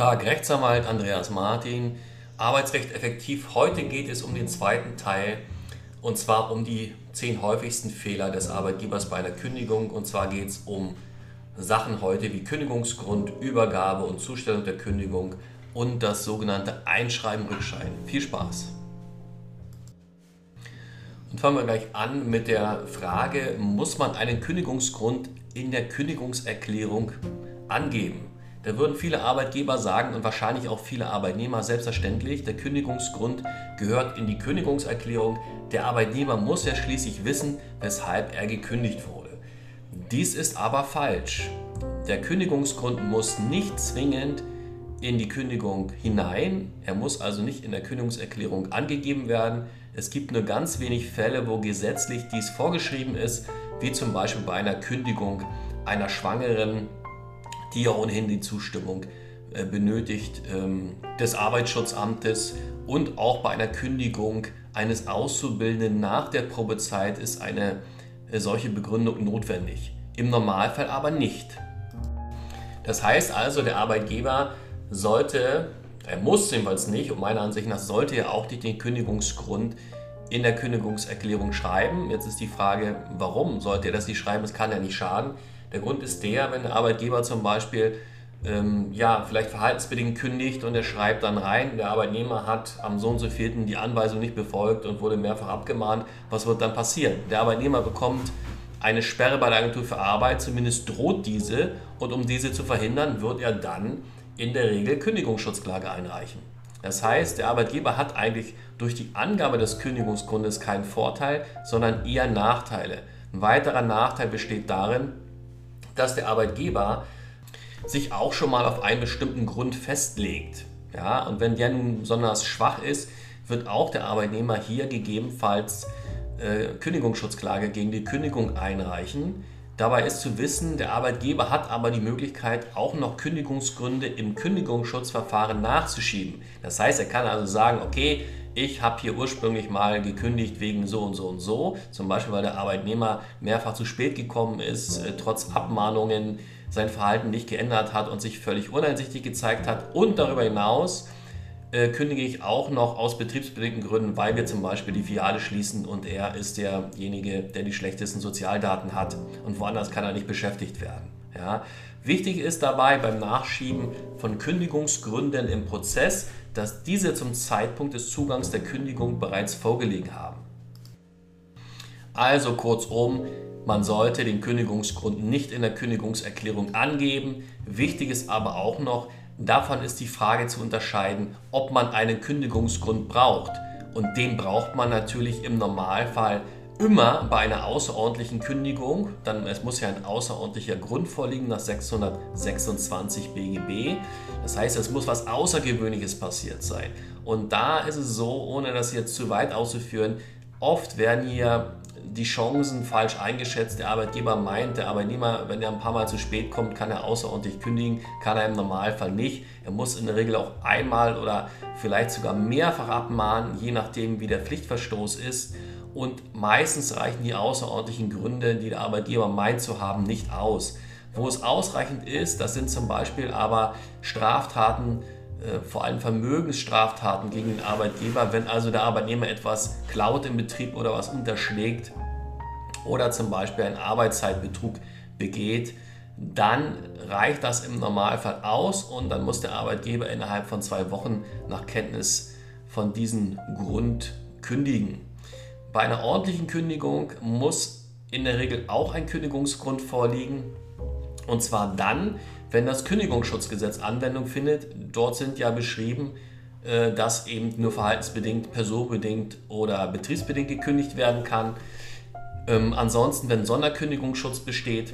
Tag, Rechtsanwalt Andreas Martin. Arbeitsrecht effektiv. Heute geht es um den zweiten Teil und zwar um die zehn häufigsten Fehler des Arbeitgebers bei einer Kündigung. Und zwar geht es um Sachen heute wie Kündigungsgrund, Übergabe und Zustellung der Kündigung und das sogenannte Einschreiben, Rückschreiben. Viel Spaß! Und fangen wir gleich an mit der Frage, muss man einen Kündigungsgrund in der Kündigungserklärung angeben? Da würden viele Arbeitgeber sagen und wahrscheinlich auch viele Arbeitnehmer selbstverständlich, der Kündigungsgrund gehört in die Kündigungserklärung. Der Arbeitnehmer muss ja schließlich wissen, weshalb er gekündigt wurde. Dies ist aber falsch. Der Kündigungsgrund muss nicht zwingend in die Kündigung hinein. Er muss also nicht in der Kündigungserklärung angegeben werden. Es gibt nur ganz wenig Fälle, wo gesetzlich dies vorgeschrieben ist, wie zum Beispiel bei einer Kündigung einer Schwangeren die ja ohnehin die Zustimmung äh, benötigt ähm, des Arbeitsschutzamtes und auch bei einer Kündigung eines Auszubildenden nach der Probezeit ist eine äh, solche Begründung notwendig. Im Normalfall aber nicht. Das heißt also, der Arbeitgeber sollte, er muss jedenfalls nicht, und meiner Ansicht nach sollte er auch nicht den Kündigungsgrund in der Kündigungserklärung schreiben. Jetzt ist die Frage, warum sollte er das nicht schreiben? Es kann ja nicht schaden. Der Grund ist der, wenn der Arbeitgeber zum Beispiel ähm, ja, vielleicht verhaltensbedingt kündigt und er schreibt dann rein, der Arbeitnehmer hat am so und so vierten die Anweisung nicht befolgt und wurde mehrfach abgemahnt, was wird dann passieren? Der Arbeitnehmer bekommt eine Sperre bei der Agentur für Arbeit, zumindest droht diese und um diese zu verhindern, wird er dann in der Regel Kündigungsschutzklage einreichen. Das heißt, der Arbeitgeber hat eigentlich durch die Angabe des Kündigungsgrundes keinen Vorteil, sondern eher Nachteile. Ein weiterer Nachteil besteht darin, dass der Arbeitgeber sich auch schon mal auf einen bestimmten Grund festlegt. Ja, und wenn der nun besonders schwach ist, wird auch der Arbeitnehmer hier gegebenenfalls äh, Kündigungsschutzklage gegen die Kündigung einreichen. Dabei ist zu wissen, der Arbeitgeber hat aber die Möglichkeit, auch noch Kündigungsgründe im Kündigungsschutzverfahren nachzuschieben. Das heißt, er kann also sagen, okay, ich habe hier ursprünglich mal gekündigt wegen so und so und so, zum Beispiel weil der Arbeitnehmer mehrfach zu spät gekommen ist, äh, trotz Abmahnungen sein Verhalten nicht geändert hat und sich völlig uneinsichtig gezeigt hat. Und darüber hinaus äh, kündige ich auch noch aus betriebsbedingten Gründen, weil wir zum Beispiel die Filiale schließen und er ist derjenige, der die schlechtesten Sozialdaten hat und woanders kann er nicht beschäftigt werden. Ja. Wichtig ist dabei beim Nachschieben von Kündigungsgründen im Prozess, dass diese zum Zeitpunkt des Zugangs der Kündigung bereits vorgelegen haben. Also kurzum, man sollte den Kündigungsgrund nicht in der Kündigungserklärung angeben. Wichtig ist aber auch noch, davon ist die Frage zu unterscheiden, ob man einen Kündigungsgrund braucht. Und den braucht man natürlich im Normalfall immer bei einer außerordentlichen Kündigung, dann es muss ja ein außerordentlicher Grund vorliegen nach 626 BGB. Das heißt, es muss was Außergewöhnliches passiert sein. Und da ist es so, ohne das jetzt zu weit auszuführen, oft werden hier die Chancen falsch eingeschätzt. Der Arbeitgeber meint, der Arbeitnehmer, wenn er ein paar Mal zu spät kommt, kann er außerordentlich kündigen, kann er im Normalfall nicht. Er muss in der Regel auch einmal oder vielleicht sogar mehrfach abmahnen, je nachdem, wie der Pflichtverstoß ist. Und meistens reichen die außerordentlichen Gründe, die der Arbeitgeber meint zu haben, nicht aus. Wo es ausreichend ist, das sind zum Beispiel aber Straftaten, äh, vor allem Vermögensstraftaten gegen den Arbeitgeber, wenn also der Arbeitnehmer etwas klaut im Betrieb oder was unterschlägt oder zum Beispiel einen Arbeitszeitbetrug begeht, dann reicht das im Normalfall aus und dann muss der Arbeitgeber innerhalb von zwei Wochen nach Kenntnis von diesem Grund kündigen. Bei einer ordentlichen Kündigung muss in der Regel auch ein Kündigungsgrund vorliegen. Und zwar dann, wenn das Kündigungsschutzgesetz Anwendung findet. Dort sind ja beschrieben, äh, dass eben nur verhaltensbedingt, personenbedingt oder betriebsbedingt gekündigt werden kann. Ähm, ansonsten, wenn Sonderkündigungsschutz besteht,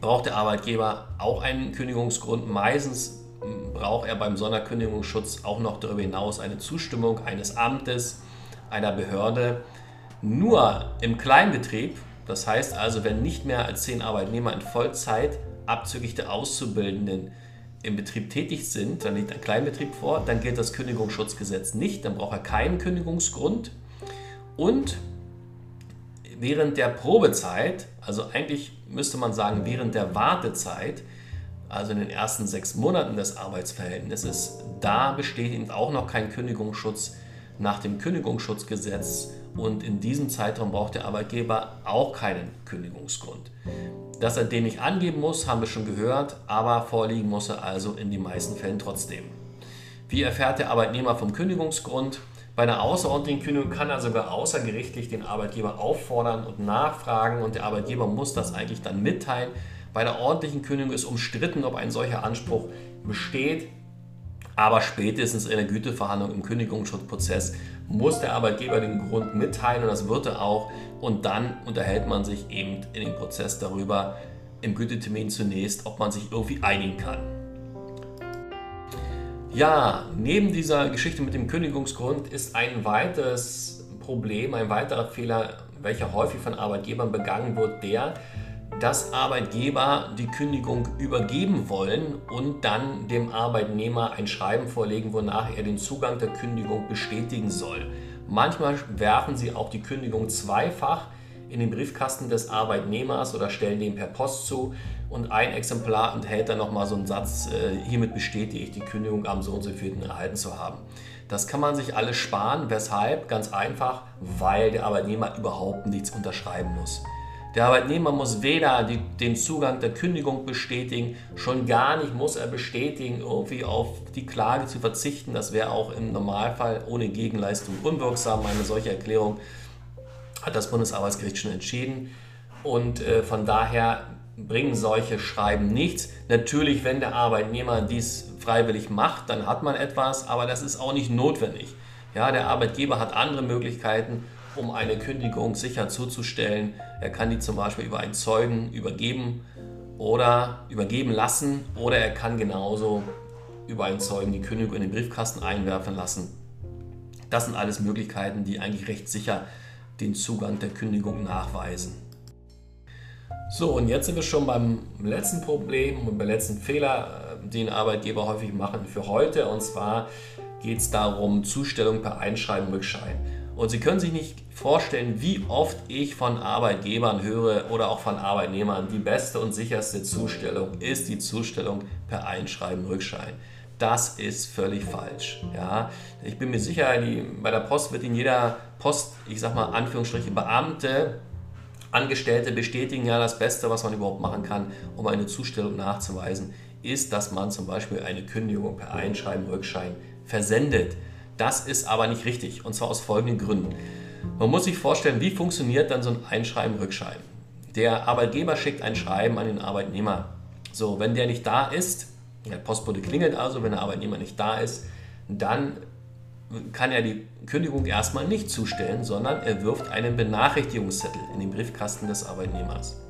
braucht der Arbeitgeber auch einen Kündigungsgrund. Meistens hm, braucht er beim Sonderkündigungsschutz auch noch darüber hinaus eine Zustimmung eines Amtes einer Behörde nur im Kleinbetrieb, das heißt also, wenn nicht mehr als zehn Arbeitnehmer in Vollzeit abzüglich der Auszubildenden im Betrieb tätig sind, dann liegt ein Kleinbetrieb vor, dann gilt das Kündigungsschutzgesetz nicht, dann braucht er keinen Kündigungsgrund. Und während der Probezeit, also eigentlich müsste man sagen während der Wartezeit, also in den ersten sechs Monaten des Arbeitsverhältnisses, da besteht eben auch noch kein Kündigungsschutz nach dem Kündigungsschutzgesetz und in diesem Zeitraum braucht der Arbeitgeber auch keinen Kündigungsgrund. Dass er den nicht angeben muss, haben wir schon gehört, aber vorliegen muss er also in den meisten Fällen trotzdem. Wie erfährt der Arbeitnehmer vom Kündigungsgrund? Bei einer außerordentlichen Kündigung kann er sogar außergerichtlich den Arbeitgeber auffordern und nachfragen und der Arbeitgeber muss das eigentlich dann mitteilen. Bei der ordentlichen Kündigung ist umstritten, ob ein solcher Anspruch besteht. Aber spätestens in der Güteverhandlung im Kündigungsschutzprozess muss der Arbeitgeber den Grund mitteilen und das wird er auch. Und dann unterhält man sich eben in dem Prozess darüber, im Gütetermin zunächst, ob man sich irgendwie einigen kann. Ja, neben dieser Geschichte mit dem Kündigungsgrund ist ein weiteres Problem, ein weiterer Fehler, welcher häufig von Arbeitgebern begangen wird, der, dass Arbeitgeber die Kündigung übergeben wollen und dann dem Arbeitnehmer ein Schreiben vorlegen, wonach er den Zugang der Kündigung bestätigen soll. Manchmal werfen sie auch die Kündigung zweifach in den Briefkasten des Arbeitnehmers oder stellen den per Post zu und ein Exemplar enthält dann nochmal so einen Satz, äh, hiermit bestätige ich die Kündigung am so und so vierten erhalten zu haben. Das kann man sich alles sparen. Weshalb? Ganz einfach, weil der Arbeitnehmer überhaupt nichts unterschreiben muss. Der Arbeitnehmer muss weder die, den Zugang der Kündigung bestätigen, schon gar nicht muss er bestätigen, irgendwie auf die Klage zu verzichten. Das wäre auch im Normalfall ohne Gegenleistung unwirksam. Eine solche Erklärung hat das Bundesarbeitsgericht schon entschieden. Und äh, von daher bringen solche Schreiben nichts. Natürlich, wenn der Arbeitnehmer dies freiwillig macht, dann hat man etwas, aber das ist auch nicht notwendig. Ja, der Arbeitgeber hat andere Möglichkeiten um eine Kündigung sicher zuzustellen. Er kann die zum Beispiel über einen Zeugen übergeben oder übergeben lassen oder er kann genauso über einen Zeugen die Kündigung in den Briefkasten einwerfen lassen. Das sind alles Möglichkeiten, die eigentlich recht sicher den Zugang der Kündigung nachweisen. So, und jetzt sind wir schon beim letzten Problem und beim letzten Fehler, äh, den Arbeitgeber häufig machen für heute. Und zwar geht es darum, Zustellung per Einschreiben Rückschein. Und Sie können sich nicht vorstellen, wie oft ich von Arbeitgebern höre oder auch von Arbeitnehmern, die beste und sicherste Zustellung ist die Zustellung per Einschreiben Rückschein. Das ist völlig falsch. Ja? Ich bin mir sicher, die, bei der Post wird in jeder Post, ich sag mal Anführungsstriche, Beamte, Angestellte bestätigen ja das Beste, was man überhaupt machen kann, um eine Zustellung nachzuweisen, ist, dass man zum Beispiel eine Kündigung per Einschreiben Rückschein versendet. Das ist aber nicht richtig und zwar aus folgenden Gründen. Man muss sich vorstellen, wie funktioniert dann so ein Einschreiben-Rückschreiben. Der Arbeitgeber schickt ein Schreiben an den Arbeitnehmer. So, wenn der nicht da ist, der Postbote klingelt also, wenn der Arbeitnehmer nicht da ist, dann kann er die Kündigung erstmal nicht zustellen, sondern er wirft einen Benachrichtigungszettel in den Briefkasten des Arbeitnehmers.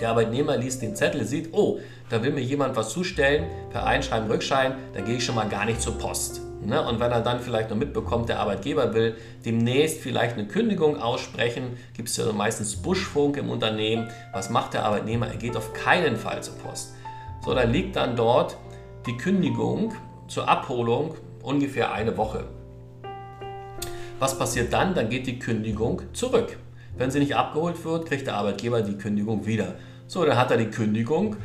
Der Arbeitnehmer liest den Zettel, sieht, oh, da will mir jemand was zustellen, per Einschreiben, Rückschein, dann gehe ich schon mal gar nicht zur Post. Ne? Und wenn er dann vielleicht noch mitbekommt, der Arbeitgeber will demnächst vielleicht eine Kündigung aussprechen, gibt es ja meistens Buschfunk im Unternehmen. Was macht der Arbeitnehmer? Er geht auf keinen Fall zur Post. So, dann liegt dann dort die Kündigung zur Abholung ungefähr eine Woche. Was passiert dann? Dann geht die Kündigung zurück. Wenn sie nicht abgeholt wird, kriegt der Arbeitgeber die Kündigung wieder. So, dann hat er die Kündigung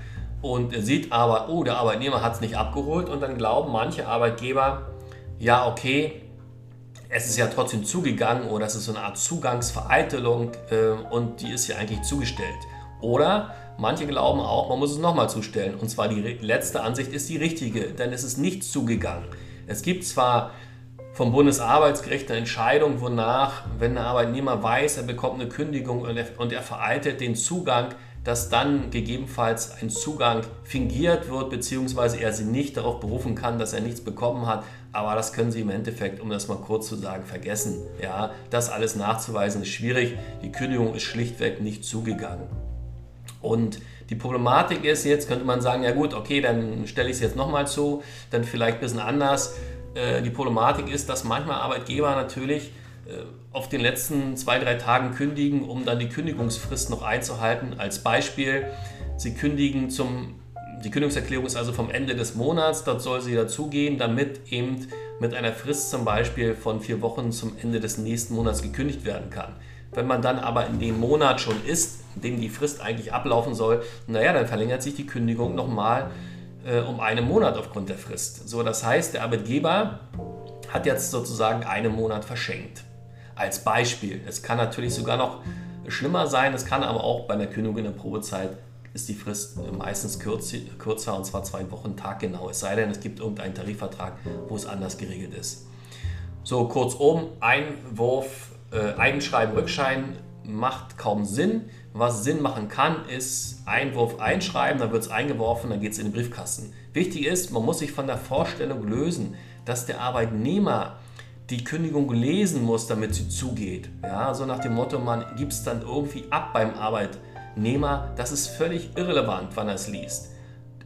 und er sieht aber, oh, der Arbeitnehmer hat es nicht abgeholt und dann glauben manche Arbeitgeber, ja, okay, es ist ja trotzdem zugegangen oder es ist so eine Art Zugangsvereitelung äh, und die ist ja eigentlich zugestellt. Oder manche glauben auch, man muss es nochmal zustellen. Und zwar die letzte Ansicht ist die richtige, denn es ist nicht zugegangen. Es gibt zwar vom Bundesarbeitsgericht eine Entscheidung, wonach, wenn der Arbeitnehmer weiß, er bekommt eine Kündigung und er, und er vereitelt den Zugang, dass dann gegebenenfalls ein Zugang fingiert wird, beziehungsweise er sie nicht darauf berufen kann, dass er nichts bekommen hat. Aber das können Sie im Endeffekt, um das mal kurz zu sagen, vergessen. Ja, das alles nachzuweisen ist schwierig. Die Kündigung ist schlichtweg nicht zugegangen. Und die Problematik ist jetzt, könnte man sagen, ja gut, okay, dann stelle ich es jetzt nochmal zu, dann vielleicht ein bisschen anders. Äh, die Problematik ist, dass manchmal Arbeitgeber natürlich auf den letzten zwei, drei Tagen kündigen, um dann die Kündigungsfrist noch einzuhalten. Als Beispiel, Sie kündigen zum die Kündigungserklärung ist also vom Ende des Monats, dort soll sie dazugehen, damit eben mit einer Frist zum Beispiel von vier Wochen zum Ende des nächsten Monats gekündigt werden kann. Wenn man dann aber in dem Monat schon ist, in dem die Frist eigentlich ablaufen soll, naja, dann verlängert sich die Kündigung nochmal äh, um einen Monat aufgrund der Frist. So, das heißt, der Arbeitgeber hat jetzt sozusagen einen Monat verschenkt. Als Beispiel. Es kann natürlich sogar noch schlimmer sein, es kann aber auch bei einer Kündigung in der Probezeit ist die Frist meistens kürzer und zwar zwei Wochen taggenau. Es sei denn, es gibt irgendeinen Tarifvertrag, wo es anders geregelt ist. So, kurzum, Einwurf, äh, Einschreiben, Rückschein macht kaum Sinn. Was Sinn machen kann, ist Einwurf einschreiben, dann wird es eingeworfen, dann geht es in den Briefkasten. Wichtig ist, man muss sich von der Vorstellung lösen, dass der Arbeitnehmer die Kündigung lesen muss, damit sie zugeht. Ja, so nach dem Motto, man gibt es dann irgendwie ab beim Arbeitnehmer. Das ist völlig irrelevant, wann er es liest.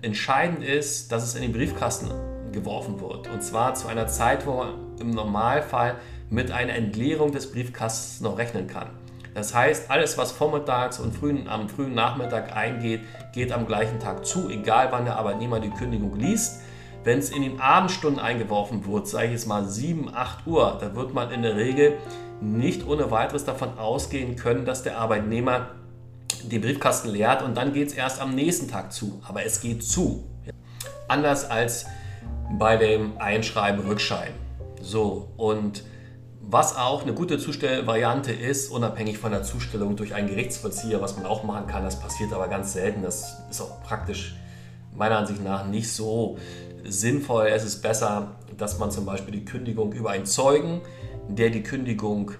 Entscheidend ist, dass es in den Briefkasten geworfen wird. Und zwar zu einer Zeit, wo man im Normalfall mit einer Entleerung des Briefkastens noch rechnen kann. Das heißt, alles, was vormittags und frühen, am frühen Nachmittag eingeht, geht am gleichen Tag zu, egal wann der Arbeitnehmer die Kündigung liest. Wenn es in den Abendstunden eingeworfen wird, sage ich jetzt mal 7, 8 Uhr, da wird man in der Regel nicht ohne weiteres davon ausgehen können, dass der Arbeitnehmer den Briefkasten leert und dann geht es erst am nächsten Tag zu. Aber es geht zu. Anders als bei dem Einschreiben-Rückschein. So, und was auch eine gute Zustellvariante ist, unabhängig von der Zustellung durch einen Gerichtsvollzieher, was man auch machen kann, das passiert aber ganz selten. Das ist auch praktisch meiner Ansicht nach nicht so sinnvoll. Es ist besser, dass man zum Beispiel die Kündigung über einen Zeugen, der die Kündigung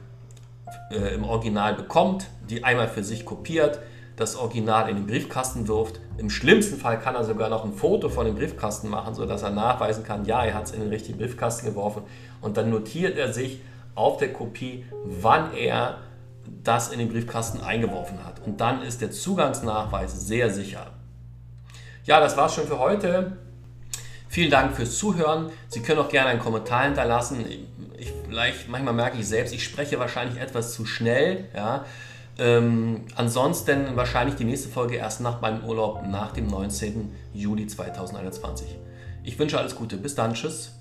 äh, im Original bekommt, die einmal für sich kopiert, das Original in den Briefkasten wirft. Im schlimmsten Fall kann er sogar noch ein Foto von dem Briefkasten machen, sodass er nachweisen kann, ja, er hat es in den richtigen Briefkasten geworfen. Und dann notiert er sich auf der Kopie, wann er das in den Briefkasten eingeworfen hat. Und dann ist der Zugangsnachweis sehr sicher. Ja, das war's schon für heute. Vielen Dank fürs Zuhören. Sie können auch gerne einen Kommentar hinterlassen. Ich, vielleicht, manchmal merke ich selbst, ich spreche wahrscheinlich etwas zu schnell. Ja. Ähm, ansonsten wahrscheinlich die nächste Folge erst nach meinem Urlaub, nach dem 19. Juli 2021. Ich wünsche alles Gute. Bis dann. Tschüss.